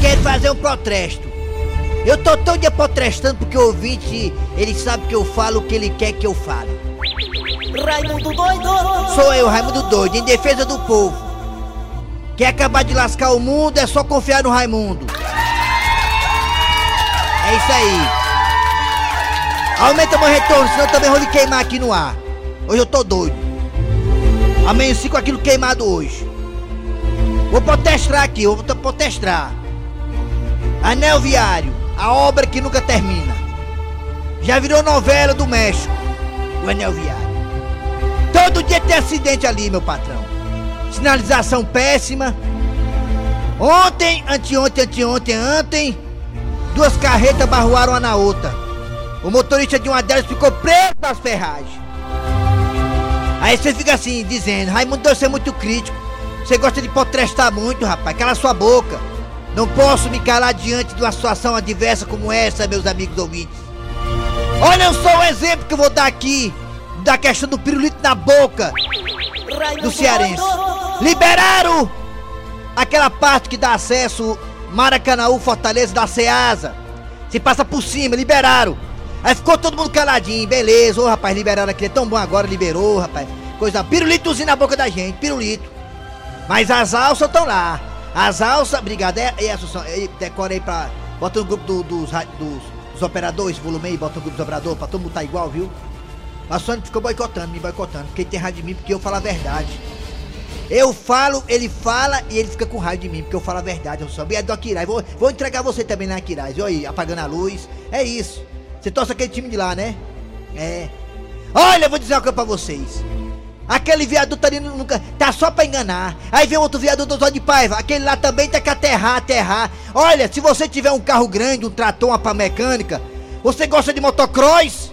quero fazer um protesto. Eu tô todo dia protestando porque o ouvinte, ele sabe que eu falo o que ele quer que eu fale. Raimundo doido! Sou eu, Raimundo Doido, em defesa do povo. Quer acabar de lascar o mundo, é só confiar no Raimundo. É isso aí. Aumenta meu retorno, senão eu também vou lhe queimar aqui no ar. Hoje eu tô doido. Amanheci com aquilo queimado hoje. Vou protestar aqui, vou protestar. Anel Viário, a obra que nunca termina. Já virou novela do México, o Anel Viário. Todo dia tem acidente ali, meu patrão. Sinalização péssima. Ontem, anteontem, anteontem, ontem, duas carretas barruaram uma na outra. O motorista de uma delas ficou preso nas ferragens. Aí você fica assim, dizendo, Raimundo, você é muito crítico. Você gosta de potrestar muito, rapaz. Cala sua boca. Não posso me calar diante de uma situação adversa como essa, meus amigos ouvintes. Olha só o exemplo que eu vou dar aqui da questão do pirulito na boca do cearense. Liberaram aquela parte que dá acesso Maracanãú, Fortaleza, da Ceasa. Se passa por cima, liberaram. Aí ficou todo mundo caladinho, beleza. Ô rapaz, liberaram aqui, é tão bom agora, liberou, rapaz. Coisa, pirulitozinho na boca da gente, pirulito. Mas as alças estão lá. As alças, obrigado. É, é Assunção, é, decora aí pra. Bota no grupo do, dos, dos, dos, operadores, volume aí, bota no grupo dos operadores, pra todo mundo tá igual, viu? A Sônia ficou boicotando, me boicotando. Porque tem raiva de mim porque eu falo a verdade. Eu falo, ele fala e ele fica com raiva de mim, porque eu falo a verdade, eu sou. E é do Aquiraz. Vou, vou entregar você também na Aquiraz. Olha aí, apagando a luz. É isso. Você torce aquele time de lá, né? É. Olha, eu vou dizer uma coisa pra vocês. Aquele viaduto ali nunca. Tá só pra enganar. Aí vem outro viaduto do de Paiva. Aquele lá também tem que aterrar, aterrar. Olha, se você tiver um carro grande, um trator, uma pá mecânica, você gosta de motocross?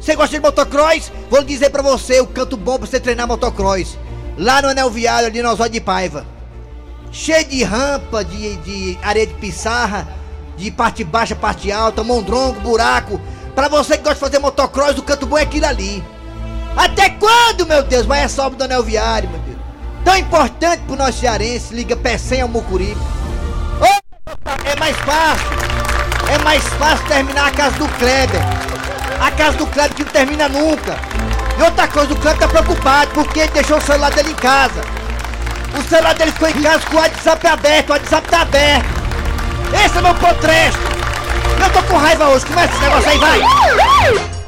Você gosta de motocross? Vou dizer pra você o canto bom pra você treinar motocross. Lá no Anel Viário, ali no Zó de Paiva. Cheio de rampa, de, de areia de pissarra, de parte baixa, parte alta, mondrongo, buraco. Pra você que gosta de fazer motocross, o canto bom é aquilo ali. Até quando, meu Deus, vai essa obra do anel viário, meu Deus? Tão importante pro nosso cearense, liga Pecém ao Mucuripe. É mais fácil, é mais fácil terminar a casa do Kleber. A casa do Kleber que não termina nunca. E outra coisa, o Kleber tá preocupado porque ele deixou o celular dele em casa. O celular dele ficou em casa com o WhatsApp aberto, o WhatsApp tá aberto. Esse é meu potresto. Eu tô com raiva hoje, começa esse negócio aí, vai.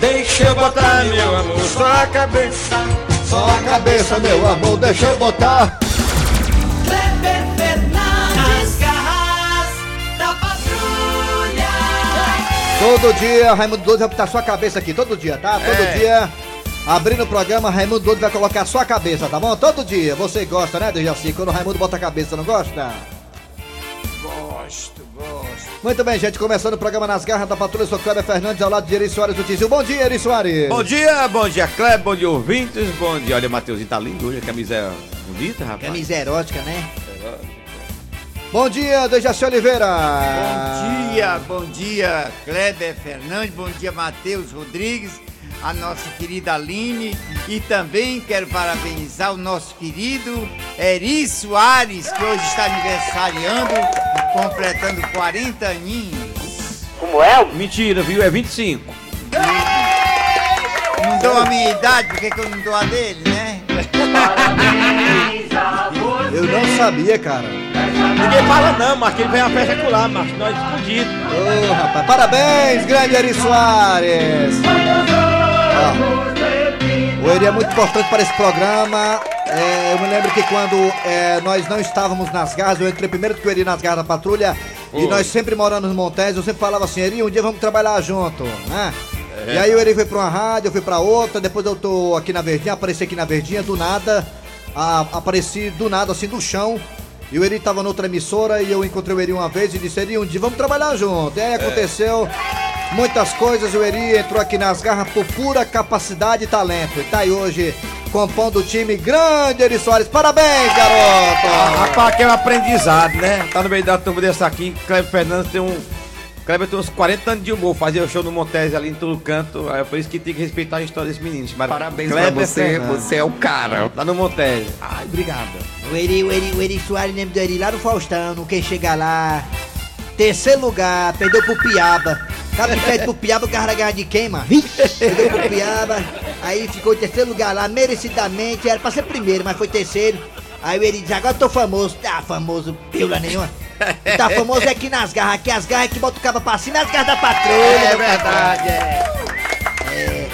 Deixa eu botar, meu amor, só a cabeça. Só a cabeça, meu amor, deixa eu botar. Kleber Fernandes Garras da Patrulha. Todo dia, Raimundo Doido vai botar sua cabeça aqui, todo dia, tá? Todo É. dia. Abrindo o programa, Raimundo Doido vai colocar sua cabeça, tá bom? Todo dia. Você gosta, né, Dejaci? Quando o Raimundo bota a cabeça, não gosta? Gosto, gosto. Muito bem, gente. Começando o programa Nas Garras da Patrulha, sou Cléber Fernandes, ao lado de Eri Soares do Tizil. Bom dia, Eri Soares. Bom dia, bom dia, Kleber, bom dia, ouvintes, bom dia. Olha, o Mateuzinho tá lindo hoje, a camisa é bonita, rapaz. Camisa erótica, né? Bom dia, Dejaci Oliveira. Bom dia, bom dia, Kleber Fernandes, bom dia, Matheus Rodrigues, a nossa querida Aline e também quero parabenizar o nosso querido Eri Soares, que hoje está aniversariando, completando 40 aninhos. Mentira, viu? É 25. Não dou a minha idade, por que que eu não dou a dele, né? Eu não sabia, cara. Ninguém fala não, Marcos, ele vem a festa com lá, Marcos, nós escondidos. Ô, rapaz, parabéns, grande Eri Soares. Ó, o Eri é muito importante para esse programa. É, eu me lembro que quando é, nós não estávamos nas garras, eu entrei primeiro que o Eri nas garras da patrulha, e nós sempre morando nos Montes, eu sempre falava assim, Eri, um dia vamos trabalhar junto, né? E aí o Eri foi pra uma rádio, eu fui pra outra, depois eu tô aqui na Verdinha, apareci aqui na Verdinha, do nada, a- apareci do nada, assim, do chão, e o Eri tava noutra emissora, e eu encontrei o Eri uma vez e disse, Eri, um dia vamos trabalhar junto. E aí aconteceu muitas coisas, o Eri entrou aqui nas garras por pura capacidade e talento. E tá aí hoje compondo o time grande Eri Soares. Parabéns, garoto! Rapaz, que é um aprendizado, né? Tá no meio da turma desse aqui, Kleber Fernandes tem um Kleber tem uns 40 anos de humor, fazia o show no Montese ali em todo canto. É por isso que tem que respeitar a história desse menino. Mas Parabéns Kleber pra você, Fernandes. você é o cara. Lá no Montese. Ai, obrigado. O Eri, o Eri, o Eri Soares lembra do Eri lá no Faustão, não quer chegar lá. Terceiro lugar, perdeu pro Piaba. Sabe que perde pro Piaba, o cara ganha de quem, mano? Perdeu pro Piaba, aí ficou em terceiro lugar lá, merecidamente, era pra ser primeiro, mas foi terceiro. Aí Eri diz, agora eu tô famoso. Tá famoso, pila nenhuma. Tá famoso é aqui nas garras, aqui as garras é que bota o cabo pra cima, nas garras da patrulha. É verdade, é.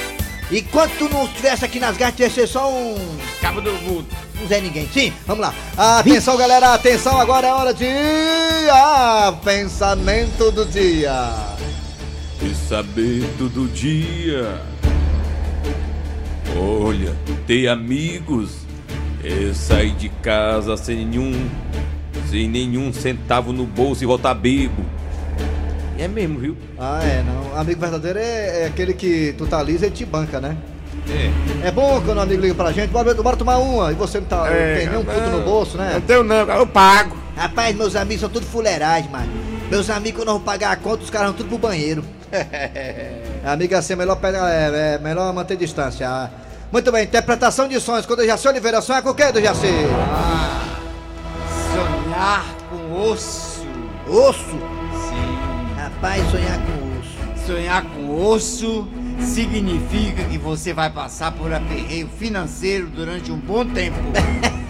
E quando tu não estivesse aqui nas garras, tu ia ser só um. Cabo do mundo. um Zé Ninguém. Sim, vamos lá. Atenção, galera, atenção, agora é hora de. Ah, pensamento do dia. Pensamento do dia. Olha, ter amigos é sair de casa sem nenhum, sem nenhum centavo no bolso e voltar bebo. É mesmo, viu? Ah, é, não. Amigo verdadeiro é, é aquele que tu tá lisa e te banca, né? É. É bom quando o amigo liga pra gente, bora, bora tomar uma, e você não tá, É, tem nenhum puto não. no bolso, né? Não tenho não, eu pago. Rapaz, meus amigos são tudo fuleiragem, mano. Meus amigos, quando vou pagar a conta, os caras vão tudo pro banheiro. Amiga, assim é melhor, pegar, é, é melhor manter distância. Ah, Muito bem, interpretação de sonhos. Quando o Jaci Oliveira sonha com o quê, do Jaci? Sonhar com osso. Osso? Sim. Rapaz, sonhar com osso. Sonhar com osso significa que você vai passar por aperreio financeiro durante um bom tempo.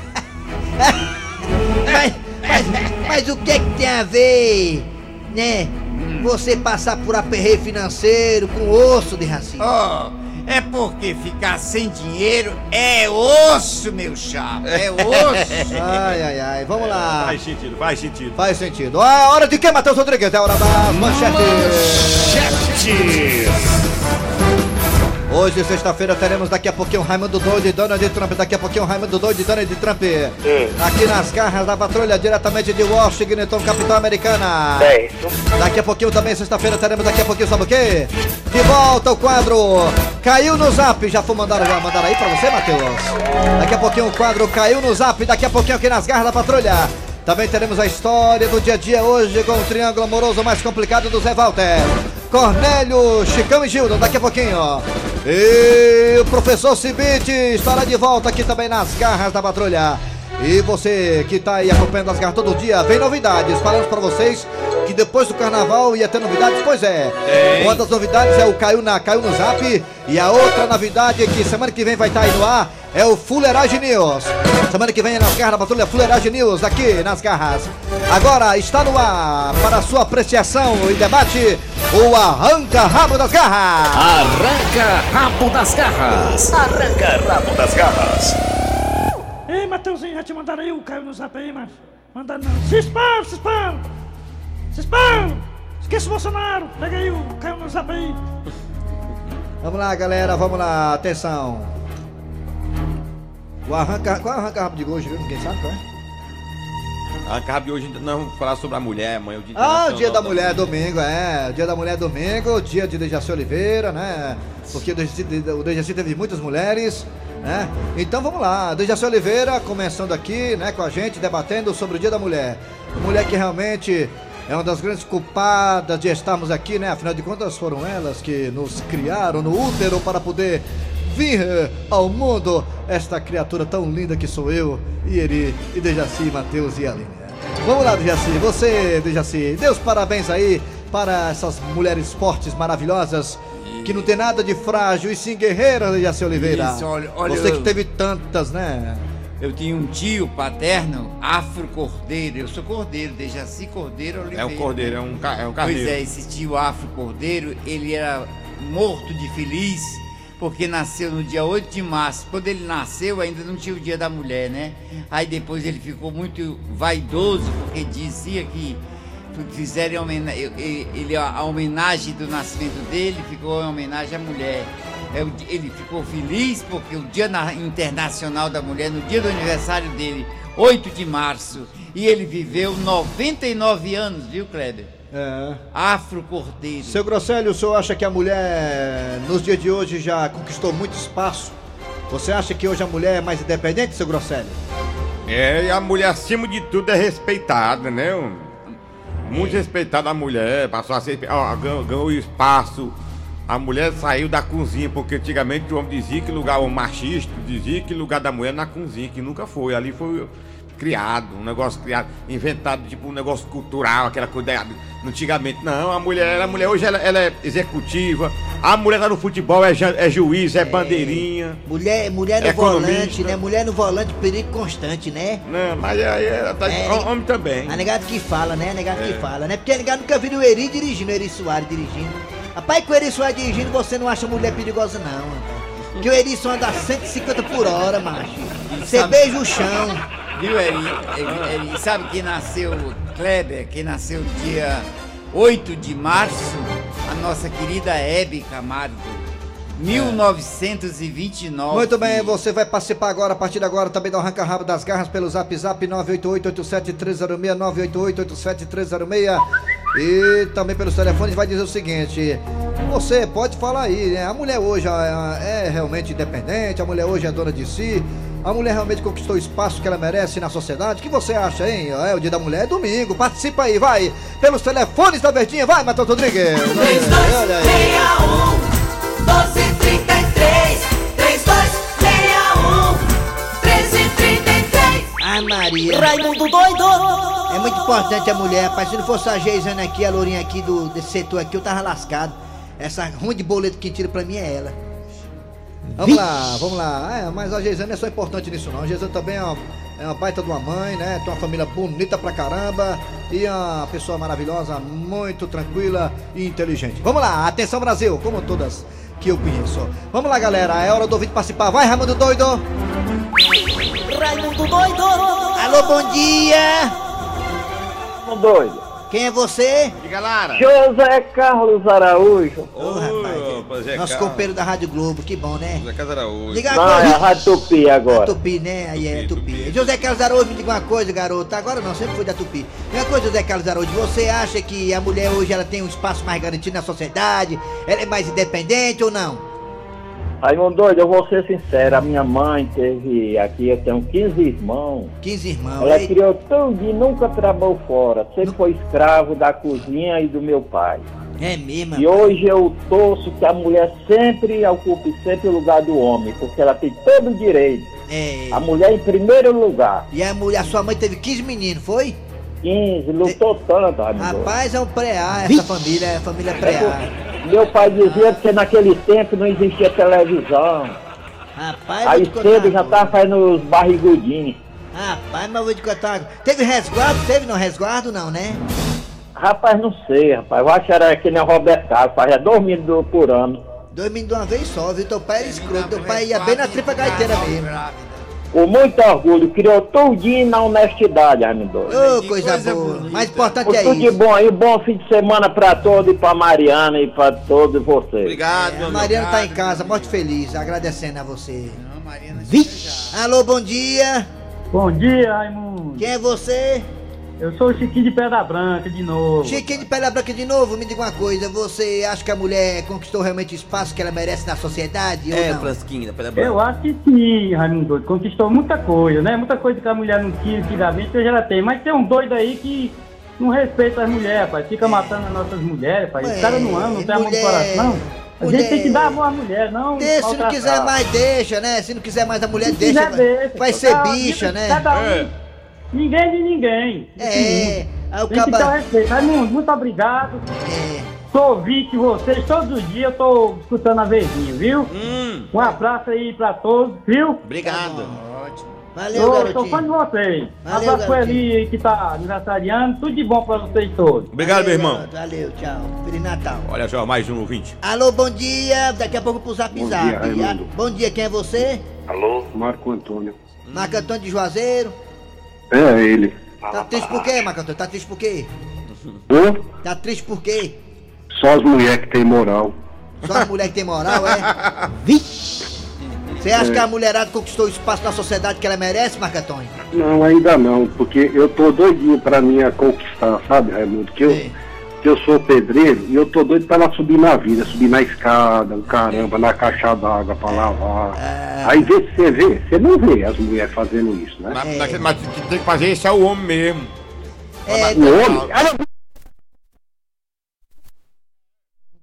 Mas, mas, mas o que é que tem a ver, né? Você passar por aperreio financeiro com osso de racismo. Oh, é porque ficar sem dinheiro é osso, meu chapa. É osso. Ai, ai, ai, vamos lá. Faz sentido, faz sentido. Faz sentido. Ah, hora de quê, Matheus Rodrigues? É hora da manchete. Hoje, sexta-feira, teremos daqui a pouquinho Raimundo Doido e Donald Trump. Daqui a pouquinho Raimundo Doido e Donald Trump. Aqui nas garras da patrulha, diretamente de Washington, capital americana. Daqui a pouquinho também, sexta-feira, teremos daqui a pouquinho, sabe o quê? De volta o quadro Caiu no Zap. Já foi mandado, já mandaram aí pra você, Matheus? Daqui a pouquinho o quadro Caiu no Zap. Daqui a pouquinho aqui nas garras da patrulha. Também teremos a história do dia a dia hoje com o triângulo amoroso mais complicado do Zé Walter. Cornélio, Chicão e Gildo, daqui a pouquinho. E o professor Cibite estará de volta aqui também nas garras da patrulha. E você que tá aí acompanhando as garras todo dia, vem novidades. Falamos pra vocês que depois do carnaval ia ter novidades, pois é. Uma das novidades é o Caiu, na, Caiu no Zap. E a outra novidade é que semana que vem vai estar aí no ar é o Fuleiragem News. Semana que vem é nas garras da patrulha Fuleiragem News, aqui nas garras. Agora está no ar para sua apreciação e debate o Arranca Rabo das Garras. Arranca rabo das garras. Arranca rabo das garras. Ei, Mateuzinho, já te mandaram aí o Caio no zap aí, mas. Mandaram não. Se espalha, se espalha! Se espalha! Esqueça o Bolsonaro! Pega aí o Caio no zap aí! Vamos lá, galera, vamos lá, atenção. O arranca, qual é o arranca rabo de hoje, viu? Ninguém sabe qual é? A cabo de hoje não vamos falar sobre a mulher, amanhã é o dia Ah, o Internacional dia da mulher, domingo, é. O dia da mulher, domingo, dia de Dejaci Oliveira, né? Porque o Dejaci, o Dejaci teve muitas mulheres, né? Então vamos lá, Dejaci Oliveira começando aqui, né, com a gente, debatendo sobre o dia da mulher. Mulher que realmente é uma das grandes culpadas de estarmos aqui, né? Afinal de contas, foram elas que nos criaram no útero para poder vir eh, ao mundo esta criatura tão linda que sou eu, Ieri, e Dejaci, Matheus e Aline. Vamos lá, Dejaci, você, Dejaci, dê os parabéns aí para essas mulheres fortes, maravilhosas, que não tem nada de frágil e sim guerreiras, Dejaci Oliveira. Isso, olha- olha, você que eu- teve tantas, né? Eu tinha um tio paterno, Afro Cordeiro. Eu sou Cordeiro, Dejaci Cordeiro Oliveira. É um cordeiro, é um, ca- é um Pois carneiro. é, esse tio Afro Cordeiro, ele era morto de feliz porque nasceu no dia 8 de março. Quando ele nasceu, ainda não tinha o dia da mulher, né? Aí depois ele ficou muito vaidoso porque dizia que fizeram ele- a homenagem do nascimento dele ficou em homenagem à mulher. É Ele ficou feliz porque o Dia na- Internacional da Mulher, no dia do aniversário dele, 8 de março, e ele viveu 99 anos, viu, Kleber? É. Afro Cordeiro. Seu Grosselio, o senhor acha que a mulher, nos dias de hoje, já conquistou muito espaço? Você acha que hoje a mulher é mais independente, seu Grosselio? É, e a mulher acima de tudo é respeitada, né? Muito respeitada a mulher, passou a ser. ó, ganhou, ganhou espaço. A mulher saiu da cozinha, porque antigamente o homem dizia que lugar, o machista dizia que lugar da mulher é na cozinha, que nunca foi. Ali foi criado, um negócio criado, inventado, tipo um negócio cultural, aquela coisa. Antigamente, não, a mulher, a mulher hoje ela, ela é executiva, a mulher tá no futebol, é, é juiz, é, bandeirinha. Mulher, mulher no Economista. volante, né? Mulher no volante, perigo constante, né? Não, mas aí é, tá, É, homem também. A negado que fala, né? A negado É. que fala, né? Porque a negado nunca viu o Eri dirigindo, o Eri Soares dirigindo. Rapaz, com o Eri Soares dirigindo, você não acha mulher perigosa, não, rapaz. Porque o Eri só anda a 150 por hora, macho. Você sabe- beija o chão. Viu, Eri? Eri, Eri, sabe que nasceu Kleber, que nasceu dia 8 de março? A nossa querida Hebe Camargo. 1929. Muito bem, você vai participar agora, a partir de agora, também do Arranca Rabo das Garras pelo zap zap 988-87306, 988-87306. E também pelos telefones vai dizer o seguinte: você pode falar aí, né? A mulher hoje é realmente independente, a mulher hoje é dona de si. A mulher realmente conquistou o espaço que ela merece na sociedade. O que você acha, hein? É o dia da mulher é domingo. Participa aí, vai! Pelos telefones da Verdinha, vai, Matheus Rodrigues! Olha aí. 3261 1233 3261 1333 Ah, Maria. Raimundo doido! É muito importante a mulher, rapaz. Se não fosse a Geisana aqui, a lourinha aqui do, desse setor aqui, eu tava lascado. Essa ruim de boleto que tira pra mim é ela. Vamos lá, vamos lá. É, mas a Geisane não é só importante nisso não. A Geisane também é uma, é uma baita de uma mãe, né? Tem uma família bonita pra caramba e é uma pessoa maravilhosa, muito tranquila e inteligente. Vamos lá, atenção Brasil, como todas que eu conheço. Vamos lá, galera, é hora do ouvinte participar. Vai, Raimundo Doido! Raimundo doido! Alô, bom dia! Doido. Quem é você? Diga, Lara. José Carlos Araújo. Ô, rapaz. Zé Nosso Carlos. companheiro da Rádio Globo, que bom, né? Zé Carlos Araújo. Diga Não, uma é a. Rádio Tupi agora. Tupi, né? Aí é Tupi. José Carlos Araújo, me diga uma coisa, garoto. Agora não, sempre foi da Tupi. Diga uma coisa, José Carlos Araújo. Você acha que a mulher hoje ela tem um espaço mais garantido na sociedade? Ela é mais independente ou não? Raimundo doido, eu vou ser sincero, a minha mãe teve aqui, eu tenho 15 irmãos. 15 irmãos. Ela Ei, criou tudo e nunca trabalhou fora. Sempre foi escravo da cozinha e do meu pai. É mesmo. E hoje eu torço que a mulher sempre ocupe sempre o lugar do homem, porque ela tem todo o direito. É. A mulher em primeiro lugar. E a, mulher, a sua mãe teve 15 meninos, foi? 15, lutou tanto, Raimundo. Rapaz, é um pré-A essa família, é família pré-A. Meu pai dizia que naquele tempo não existia televisão. Rapaz, eu Aí cedo já tá fazendo os barrigudinhos. Rapaz, mas eu vou te contar. Teve resguardo? Teve não resguardo, não, né? Rapaz, não sei, rapaz. Eu acho que era que nem o Roberto Carlos, fazia dois mil do- por ano. Meninos de uma vez só, viu? Teu pai era escroto, teu pai ia bem na tripa gaiteira mesmo. Com muito orgulho, criou tudinho na honestidade, Raimundo. Ô, Que coisa, coisa boa. bonita. Mais importante Por é tudo de isso. bom aí, bom fim de semana pra todos e pra Mariana e pra todos vocês. Obrigado, É, meu a amigo. Mariana tá em casa, morte feliz, agradecendo a você. Não, Marina, Alô, bom dia. Bom dia, Raimundo. Quem é você? Eu sou o Chiquinho de Pedra Branca de novo. Chiquinho de Pele Branca de novo, me diga uma coisa. Você acha que a mulher conquistou realmente o espaço que ela merece na sociedade É, não? Frasquinha, pera Eu acho que sim, Raimundo. Conquistou muita coisa, né? Muita coisa que a mulher não tinha antigamente, hoje ela tem. Mas tem um doido aí que não respeita as mulheres, rapaz. Fica matando as nossas mulheres, rapaz. Os caras não amam, não tem amor no mulher- coração. A mulher- gente tem que dar amor à mulher, não. Se não quiser mais, deixa, né? Se não quiser mais a mulher, Se deixa. quiser, deixa. Vai ser bicha, né? Cada um, É. Ninguém de ninguém. É, aí o Tem que ter caba... respeito. Raimundo, muito obrigado. É, Sou ouvinte de vocês todos os dias, eu tô escutando a verdinha, viu? Hum, Um abraço aí pra todos, viu? obrigado. Ótimo. valeu, Eu sou fã de garotinho. vocês. Valeu, abraço pro garotinho. Eli que tá aniversariando, tudo de bom pra vocês todos. Obrigado, meu Valeu, irmão. garoto, Valeu, tchau. Feliz Natal. Olha só, mais um ouvinte. Alô, bom dia. Daqui a pouco pro Zap Bom Zap. dia, Raimundo. Bom dia, quem é você? Alô? Marco Antônio. Marco Antônio de Juazeiro. É ele. Tá triste por quê, Marco Antônio? Tá triste por quê? Hã? Tá triste por quê? Só as mulheres que tem moral. Só a mulher que tem moral, é? Você acha que a mulherada conquistou o espaço na sociedade que ela merece, Marco Antônio? Não, ainda não, porque eu tô doidinho pra mim a conquistar, sabe, Raimundo? Que eu, Sim eu sou pedreiro e eu tô doido pra ela subir na vida, subir na escada, o caramba, na caixa d'água pra lavar. É... Aí vê se você vê, você não vê as mulheres fazendo isso, né? Na. Mas é. quem tem que fazer é isso é o homem mesmo. É, o homem? Ah,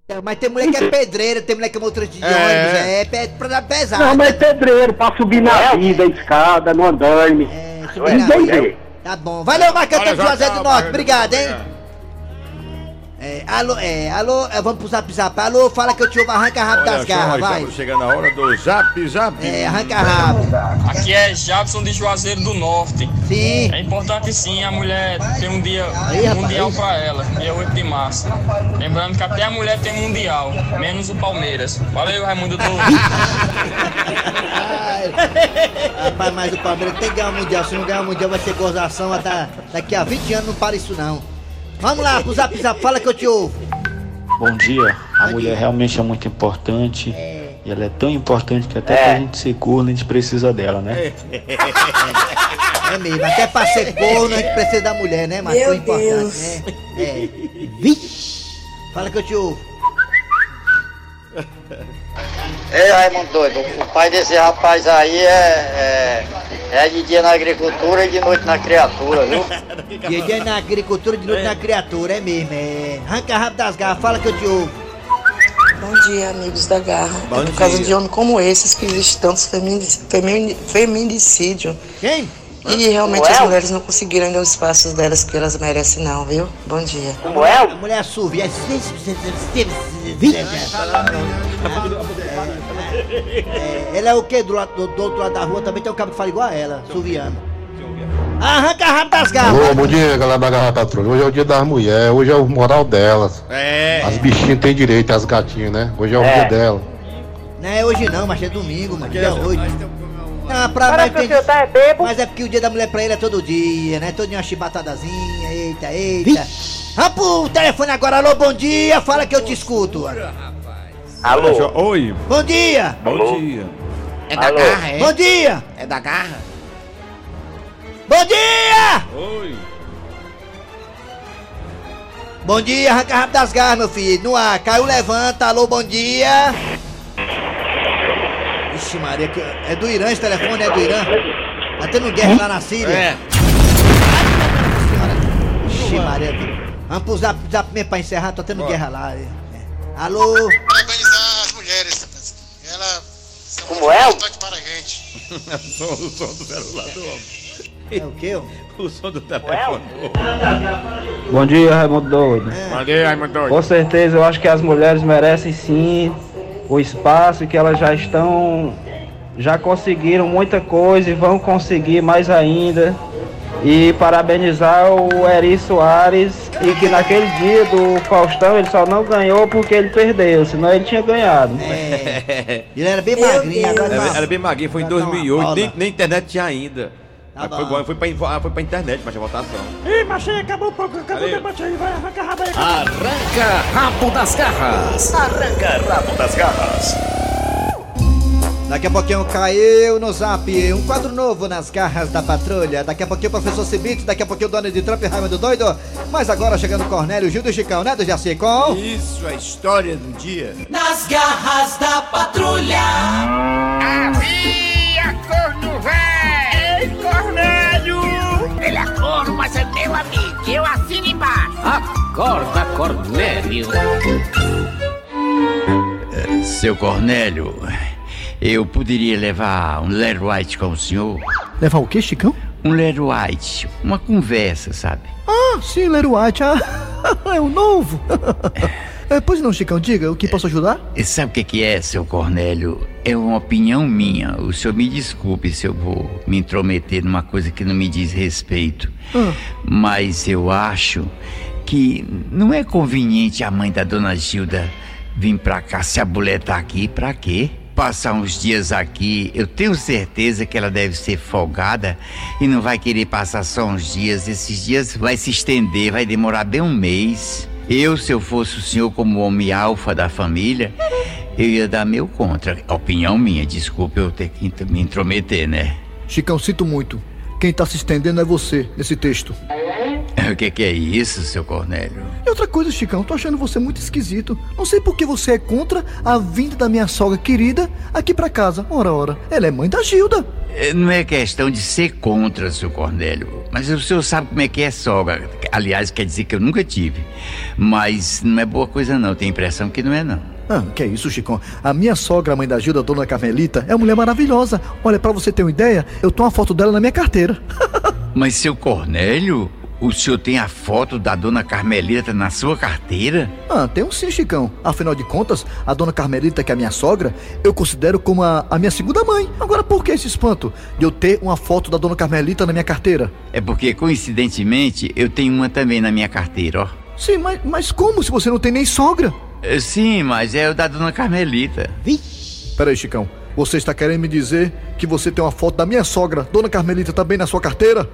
então, mas tem mulher que é pedreira, tem mulher que é motorista de é. ônibus, é, é dar pesado. Não, mas é pedreiro, pra subir na vida, escada, no andaime. É, Ninguém vê. Tá bom. Valeu, Marcão, até Juazeiro do Norte. Obrigado, hein? É, alô, é, alô, é, vamos pro zap zap. Alô, fala que eu te ouvo, arranca rápido das Olha só, garras, vai. estamos chegando a hora do zap zap. É, arranca rápido. Aqui é Jackson de Juazeiro do Norte. Sim. É importante sim a mulher ter um dia Aí, rapaz, mundial aí. pra ela, dia 8 de março. Lembrando que até a mulher tem mundial, menos o Palmeiras. Valeu, Raimundo Doido. Rapaz, mas o Palmeiras tem que ganhar o Mundial. Se não ganhar o Mundial, vai ser gozação. Até daqui a 20 anos não para isso, não. Vamos lá, pro zap zap. Fala que eu te ouvo. Bom dia. A mulher realmente é muito importante. E ela é tão importante que até pra gente ser corno, a gente precisa dela, né? É mesmo, até pra ser corno a gente precisa da mulher, né? Mas Meu foi importante, Deus. né? É. Vixe! Fala que eu te ouvo. Ei, Raimundo doido, o pai desse rapaz aí é, é, é de dia na agricultura e de noite na criatura, viu? De dia na agricultura, de noite na criatura, é mesmo, é. Arranca rápido das garras, fala que eu te ouvo. Bom dia, amigos da Garra. Bom é por causa dia. de homens como esses que existe tantos feminic- femini- feminicídio. Quem? E realmente Ué? as mulheres não conseguiram ainda os espaços delas que elas merecem, não, viu? Bom dia. A mulher assovia. É, ela é o que do, lado- do, do outro lado da rua? Também tem um cabo que fala igual a ela, suviano. Arranca rápido das garras. Alô, bom dia, galera da Garra Patrulha. Hoje é o dia das mulheres, hoje é o moral delas. É. As bichinhas têm direito, as gatinhas, né? Hoje é o É. dia dela. Não é hoje não, mas é domingo, mano. Dia hoje. Não, pra Para mais que o tem- tá é bebo. Mas é porque o dia da mulher pra ele é todo dia, né? Todo dia uma chibatadazinha, eita, eita. Vamos pro telefone agora, alô, bom dia, fala que eu te escuto. Alô? Oi. Bom dia. Bom dia. É da garra, é? Bom dia. É da garra? Bom dia! Oi. Bom dia, arranca rápido das garras, meu filho. No ar, caiu, levanta, alô, bom dia. Ixi, Maria, que- é do Irã esse telefone, é do Irã? Tá tendo guerra lá na Síria? É. Ixi, Maria. Vamos pro zap, zap mesmo pra encerrar, tá tendo Bora. guerra lá. É. Alô? Como é? o, som, o som do celular do homem. É o quê? O som do telefone. Bom dia, Raimundo Doido. Bom dia, Raimundo Doido. Com certeza, eu acho que as mulheres merecem sim o espaço que elas já estão, já conseguiram muita coisa e vão conseguir mais ainda. E parabenizar o Eri Soares e que naquele dia do Faustão ele só não ganhou porque ele perdeu, senão ele tinha ganhado. Ele era bem magrinho, agora Deus. tá- Era, era bem magrinho, foi em Agora tá uma 2008, roda. nem, nem internet tinha ainda. Tá foi, bom. foi, pra, ah, foi pra internet, mas a votação. Ih, aí, acabou o pouco, acabou o debate aí, vai, arranca a raba aí. Arranca rabo das garras. Arranca rabo das garras. Daqui a pouquinho caiu no zap um quadro novo nas garras da patrulha. Daqui a pouquinho o professor Cibite, daqui a pouquinho o Donald Trump e Raimundo Doido. Mas agora chegando o Cornélio Gil do Chicão, né, do Jaci com... Isso, a história do dia. Nas garras da patrulha. Havia corno véi! Ei, Cornélio! Ele é corno, mas é meu amigo. Eu assino embaixo. Acorda, Cornélio. Seu Cornélio, eu poderia levar um Larry White com o senhor? Levar o quê, Chicão? Um Larry White, uma conversa, sabe? Ah, sim, Leroy White. Ah, é o novo. É, pois não, Chicão, diga, o que posso ajudar? E sabe o que que é, seu Cornélio? É uma opinião minha. O senhor me desculpe se eu vou me intrometer numa coisa que não me diz respeito. Ah, Mas eu acho que não é conveniente a mãe da dona Gilda vir pra cá se abuletar aqui. Pra quê? Passar uns dias aqui, eu tenho certeza que ela deve ser folgada e não vai querer passar só uns dias. Esses dias vai se estender, vai demorar bem um mês. Eu, se eu fosse o senhor como homem alfa da família, eu ia dar meu contra. Opinião minha, desculpe eu ter que me intrometer, né? Chicão, sinto muito. Quem tá se estendendo é você, nesse texto. O que, que é isso, seu Cornélio? E outra coisa, Chicão, tô achando você muito esquisito. Não sei por que você é contra a vinda da minha sogra querida aqui pra casa. Ora, ora, ela é mãe da Gilda. eh, não é questão de ser contra, seu Cornélio. Mas o senhor sabe como é que é sogra. Aliás, quer dizer que eu nunca tive. Mas não é boa coisa, não. Tenho a impressão que não é, não. Ah, que é isso, Chicão? A minha sogra, a mãe da Gilda, dona Carmelita, é uma mulher maravilhosa. Olha, pra você ter uma ideia, eu tenho uma foto dela na minha carteira. Mas, seu Cornélio, o senhor tem a foto da dona Carmelita na sua carteira? Ah, tem um sim, Chicão. Afinal de contas, a dona Carmelita, que é a minha sogra, eu considero como a, a minha segunda mãe. Agora, por que esse espanto de eu ter uma foto da dona Carmelita na minha carteira? É porque, coincidentemente, eu tenho uma também na minha carteira, ó. Sim, mas, mas como se você não tem nem sogra? Eh, Sim, mas é o da dona Carmelita. Peraí, Chicão. Você está querendo me dizer que você tem uma foto da minha sogra, dona Carmelita, também na sua carteira?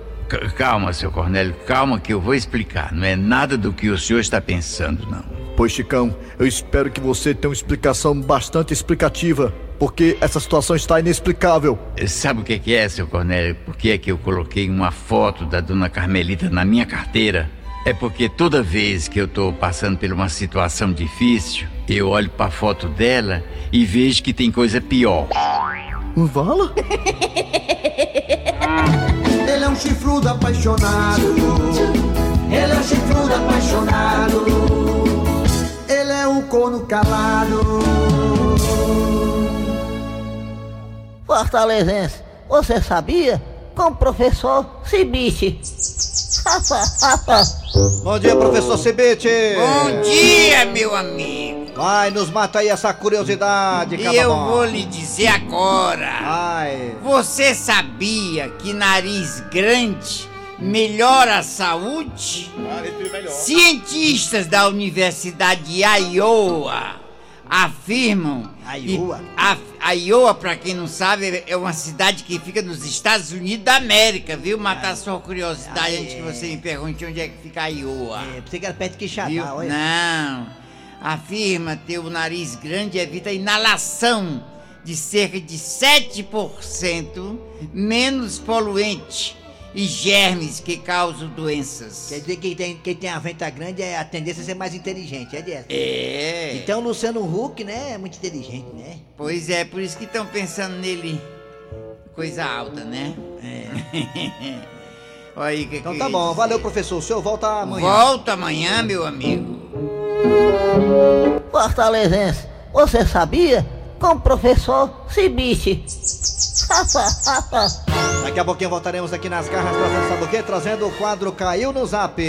Calma, seu Cornélio, calma que eu vou explicar. Não é nada do que o senhor está pensando, não. Pois, Chicão, eu espero que você tenha uma explicação bastante explicativa, porque essa situação está inexplicável. Sabe o que que é, seu Cornélio? Por que é que eu coloquei uma foto da dona Carmelita na minha carteira? É porque toda vez que eu tô passando por uma situação difícil, eu olho pra foto dela e vejo que tem coisa pior. Vala? Chifrudo apaixonado. Ele é um chifrudo apaixonado. Ele é um corno calado. Fortalezense, você sabia? Com o professor Cibite. Bom dia, professor Cibite. Bom dia, meu amigo. Vai, nos mata aí essa curiosidade, E eu vou lhe dizer agora. Ai. Você sabia que nariz grande melhora a saúde? Cientistas da Universidade de Iowa afirmam. Iowa? A, Iowa, pra quem não sabe, é uma cidade que fica nos Estados Unidos da América, viu? Matar sua curiosidade antes que você me pergunte onde é que fica Iowa. É, você que era perto de Quixadá, olha. Não. Afirma ter o nariz grande evita a inalação de cerca de 7% menos poluente e germes que causam doenças. Quer dizer que quem tem, quem tem a venta grande é a tendência a ser mais inteligente, é dessa. É. Então o Luciano Huck, né, é muito inteligente, né? Pois é, por isso que estão pensando nele coisa alta, né? É. Olha aí, que Então que tá bom, dizer. valeu, professor. O senhor volta amanhã. Volta amanhã, meu amigo. Fortalezense, você sabia? Com o professor Cibite. Daqui a pouquinho voltaremos aqui nas garras trazendo, sabe o quê? Trazendo o quadro Caiu no Zap.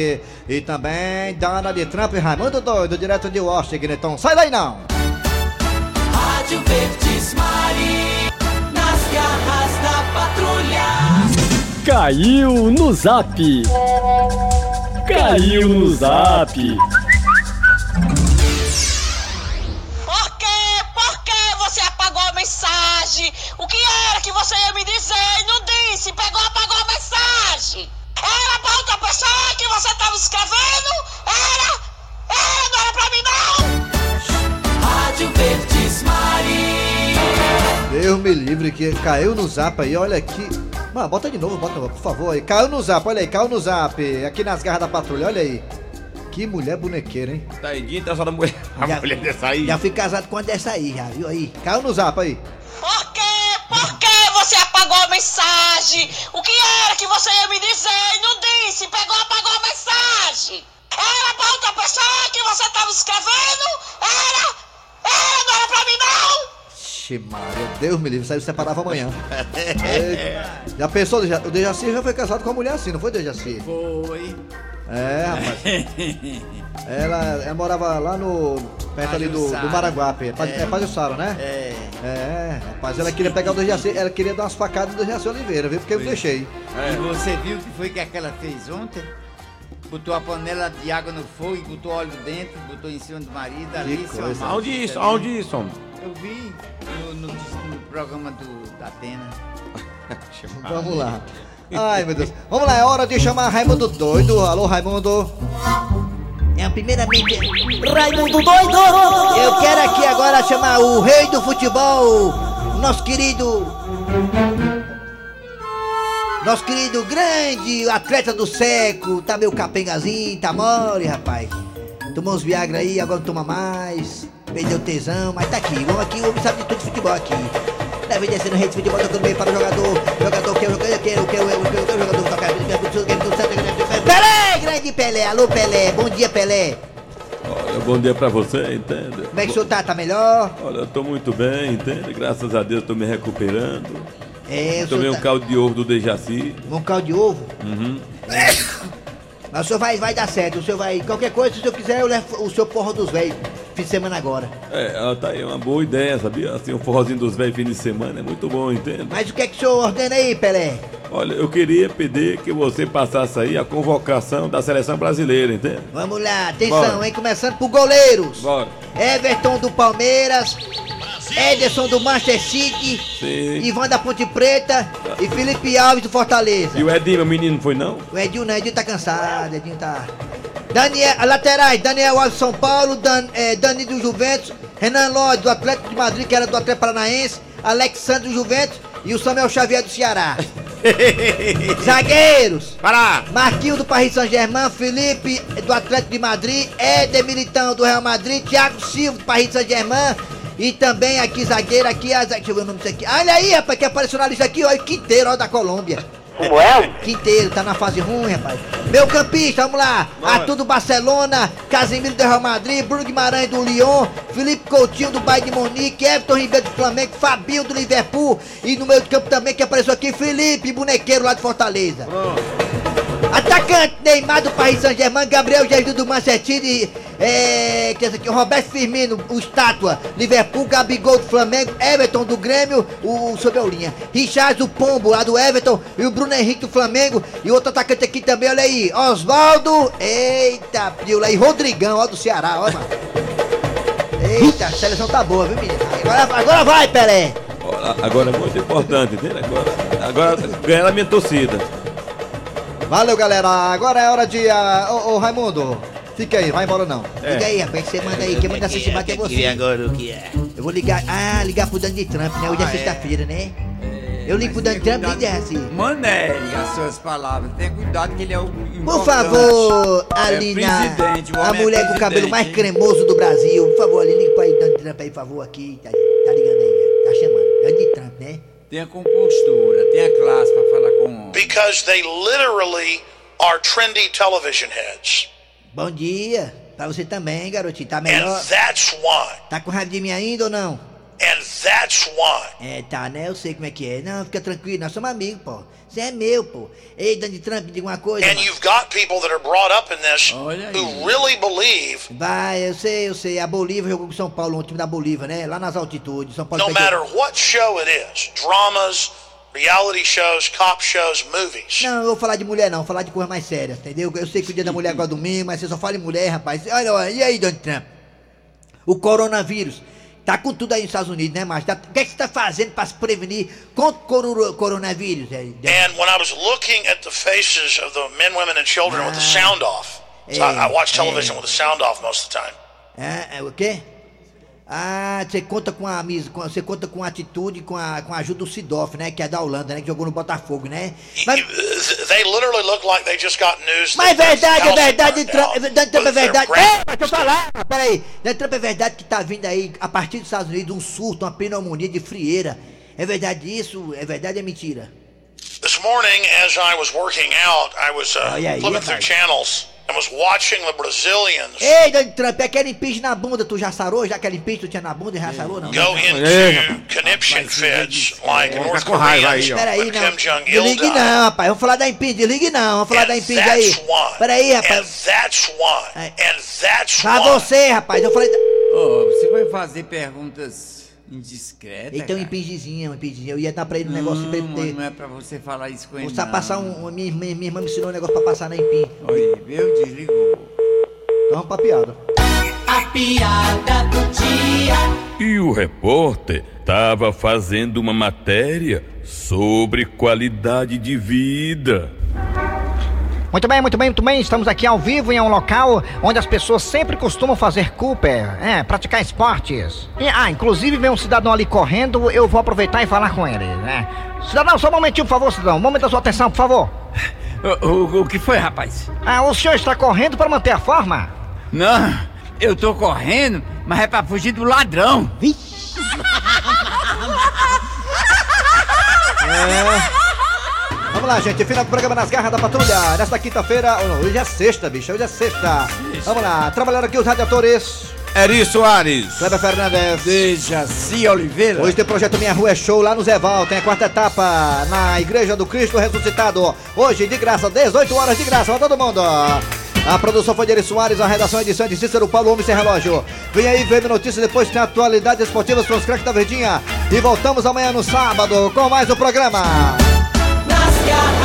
E também Donald Trump e Raimundo Doido, direto de Washington. Então sai daí não! Rádio Verdes Mari, nas garras da patrulha. Caiu no zap. Caiu no zap. Pessoa que você tava escrevendo? Era? Era, não era pra mim não? Rádio Verdes Mari. Deus me livre que caiu no zap aí, olha aqui. Mano, bota de novo, bota por favor aí. Caiu no zap, olha aí, caiu no zap. Aqui nas garras da patrulha, olha aí. Que mulher bonequeira, hein? Daí, tá só da mulher. A mulher dessa aí. Já fui casado com uma dessa aí, já viu aí? Caiu no zap aí. Por quê? Por que você apagou a mensagem? O que era que você ia me dizer e não disse? Pegou, apagou a mensagem. Era pra outra pessoa que você tava escrevendo? Era? Era, não era pra mim não? Xe, Maria, Deus me livre, saiu separava amanhã. Eita. já pensou, o Dejaci já foi casado com uma mulher assim, não foi, Dejaci? Foi. É, rapaz. Ela, ela morava lá no. perto ali do, do Maraguape. É, É. é Pajuçara, né? É. É, rapaz, ela queria pegar o Dejaci, ela queria dar umas facadas do Dejaci Oliveira, viu? Porque eu deixei. E você viu o que foi que aquela fez ontem? Botou a panela de água no fogo e botou óleo dentro, botou em cima do marido, ali, Aonde isso? né? Aonde isso, homem? Eu vi no, no- no programa do, da Atena. Vamos lá. Ai, meu Deus. Vamos lá, é hora de chamar Raimundo Doido. Alô, Raimundo. É, primeiramente. Raimundo Doido! Eu quero aqui agora chamar o rei do futebol, nosso querido. Nosso querido grande atleta do século, tá meio capengazinho, tá mole, rapaz. Tomou uns Viagra aí, agora não toma mais. Perdeu tesão, mas tá aqui. Vamos aqui, o homem sabe de tudo de futebol aqui. Deve descer no rede, futebol tudo bem para o jogador. Jogador que eu quero, que eu quero, que eu jogador toca. Pelé, grande Pelé, alô Pelé, bom dia Pelé. Olha, bom dia pra você, entende? Como é que o senhor tá? Tá melhor? Olha, eu tô muito bem, entende? Graças a Deus tô me recuperando. É, eu Tomei um tá... caldo de ovo do Dejaci. Um caldo de ovo? Uhum. É. Mas o senhor vai, vai dar certo. O senhor vai... Qualquer coisa, se o senhor quiser, eu levo o seu porra dos velhos. Fim de semana agora. É, ela tá aí, uma boa ideia, sabia? Assim, um forrozinho dos velhos fim de semana é muito bom, entende? Mas o que é que o senhor ordena aí, Pelé? Olha, eu queria pedir que você passasse aí a convocação da seleção brasileira, entende? Vamos lá, atenção, Bora. hein? Começando por goleiros. Bora. Everton do Palmeiras. Ederson do Manchester City. Sim. Ivan da Ponte Preta. E Felipe Alves do Fortaleza. E o Edinho, meu menino, não foi não? O Edinho não, Edinho tá cansado, Edinho tá. Daniel, laterais, Daniel Alves do São Paulo, Dan, eh, Dani do Juventus, Renan Lodge do Atlético de Madrid, que era do Atlético Paranaense, Alexandre do Juventus e o Samuel Xavier do Ceará. Zagueiros! Pará! Marquinhos do Paris Saint-Germain, Felipe do Atlético de Madrid, Éder Militão do Real Madrid, Thiago Silva do Paris Saint-Germain e também aqui zagueiro aqui, a, deixa eu ver o nome disso aqui. Olha aí, rapaz, que apareceu na lista aqui, olha, Quinteiro, ó, da Colômbia. Como é? Quinteiro, tá na fase ruim, rapaz. Meu campista, vamos lá. Arthur do Barcelona, Casemiro do Real Madrid, Bruno Guimarães do Lyon, Felipe Coutinho do Bayern de Munique, Everton Ribeiro do Flamengo, Fabinho do Liverpool e no meio de campo também que apareceu aqui, Felipe, bonequeiro lá de Fortaleza. Atacante Neymar do Paris Saint-Germain, Gabriel Jesus do Manchester City, é, que esse aqui, Roberto Firmino, o Estátua, Liverpool, Gabigol do Flamengo, Everton do Grêmio, o, o Sobeulinha, Richard o Pombo lá do Everton e o Bruno Henrique do Flamengo e outro atacante aqui também, olha aí, Oswaldo, eita, Pila, e Rodrigão, ó do Ceará, ó, mano. Eita, a seleção tá boa, viu, menino? Agora, agora vai, Pelé! Agora é muito importante, entende? Agora, agora ganhar a minha torcida. Valeu, galera. Agora é hora de. ah, Ô, ô, Raimundo, fica aí, vai embora não. Liga aí, rapaz, você manda aí, quem manda assistir bater é você. agora o que é? Eu vou ligar, ah, ligar pro Donald Trump, né? Hoje é Ah, é. sexta-feira, né? Eu ligo pro Donald Trump e assim. Manere as suas palavras. Tenha cuidado que ele é o. Por favor, É Aline, presidente, o a é mulher com o cabelo mais cremoso do Brasil. Por favor, Aline, liga pra aí, Donald Trump aí, por favor, aqui. Tá, tá ligando aí, tá chamando. Donald Trump, né? Tenha compostura, tenha classe pra falar com o homem. Because they literally are trendy television heads. Bom dia. Pra você também, garotinho. Tá melhor? And that's why. Tá com raiva de mim ainda ou não? And that's why. É, tá, né? Eu sei como é que é. Não, fica tranquilo, nós somos amigos, pô. Você é meu, pô. Ei, Donald Trump, me diga uma coisa. And mano. you've got people that are brought up in this who really believe Vai, eu sei, eu sei. A Bolívia jogou com São Paulo, um time da Bolívia, né? Lá nas altitudes. São Paulo no matter what show it is dramas, reality shows, cop shows, movies. Não, eu vou falar de mulher não, vou falar de coisa mais séria, entendeu? Eu sei que o dia da mulher é agora é domingo, mas você só fala em mulher, rapaz. Olha, olha, e aí, Donald Trump? O coronavírus. Tá com tudo aí nos Estados Unidos, né, macho? Tá- O que, é que você tá fazendo pra se prevenir contra o coro- coronavírus? é? And when I was looking at the faces of the men, women, and children with the sound off, so I, I watch television with the sound off most of the time. É, é o quê? Ah, você conta com a você conta com a atitude, com a, com a ajuda do Sidoff, né? Que é da Holanda, né? Que jogou no Botafogo, né? Mas, Th- They literally look like they just got news. mas é verdade, é verdade, Trump, é verdade, Trump, é verdade. É, deixa eu falar, peraí. Donald Trump é verdade que tá vindo aí, a partir dos Estados Unidos, um surto, uma pneumonia de frieira. É verdade isso? É verdade ou é mentira? This morning, as I was working out, I was uh, Olha aí, flipping through channels and was watching the Brazilians Ei, Donald Trump, é aquele impinge na bunda, tu já sarou? Já aquele impinge tu tinha na bunda e já sarou, não? go into conniption fits like North com raiva aí, Koreans ó. Peraí, when não. Kim Jong-il Desligue died. não, rapaz. Vamos falar da impinge. Desligue não. Vamos falar da impinge That's aí. why. Peraí, And rapaz. that's why. And that's Pra why. você, rapaz. Eu falei. da- Ô, você vai fazer perguntas tem um cara? impingezinho, um impingezinho. Eu ia dar pra ele um negócio pra ele Não, ter. não é pra você falar isso com ele. Vou só não. passar um. um- Minha, irmã- minha irmã me ensinou um negócio pra passar na impim. Oi, viu? Desligou. Então pra piada. A piada do dia. E o repórter estava fazendo uma matéria sobre qualidade de vida. Muito bem, muito bem, muito bem. Estamos aqui ao vivo em um local onde as pessoas sempre costumam fazer Cooper, é, praticar esportes. E, ah, inclusive vem um cidadão ali correndo, eu vou aproveitar e falar com ele, né? Cidadão, só um momentinho, por favor, cidadão. Um momento da sua atenção, por favor. O, o, o que foi, rapaz? Ah, o senhor está correndo para manter a forma? Não, eu tô correndo, mas é pra fugir do ladrão. Vamos lá, gente. Final do programa nas garras da patrulha. Nesta quinta-feira. oh, não, Hoje é sexta, bicho. Hoje é sexta. Vamos lá. Trabalhando aqui os radiadores. Eri Soares. Kleber Fernandes. Dejaci Oliveira. Hoje tem projeto Minha Rua é Show lá no Zeval. Tem a quarta etapa na Igreja do Cristo Ressuscitado. Hoje, de graça, 18 horas de graça pra todo mundo. A produção foi de Eri Soares, a redação e edição é de Cícero Paulo Homem Sem Relógio. Vem aí, vendo notícias, depois tem atualidades esportivas com os craques da Verdinha. E voltamos amanhã no sábado com mais um programa. got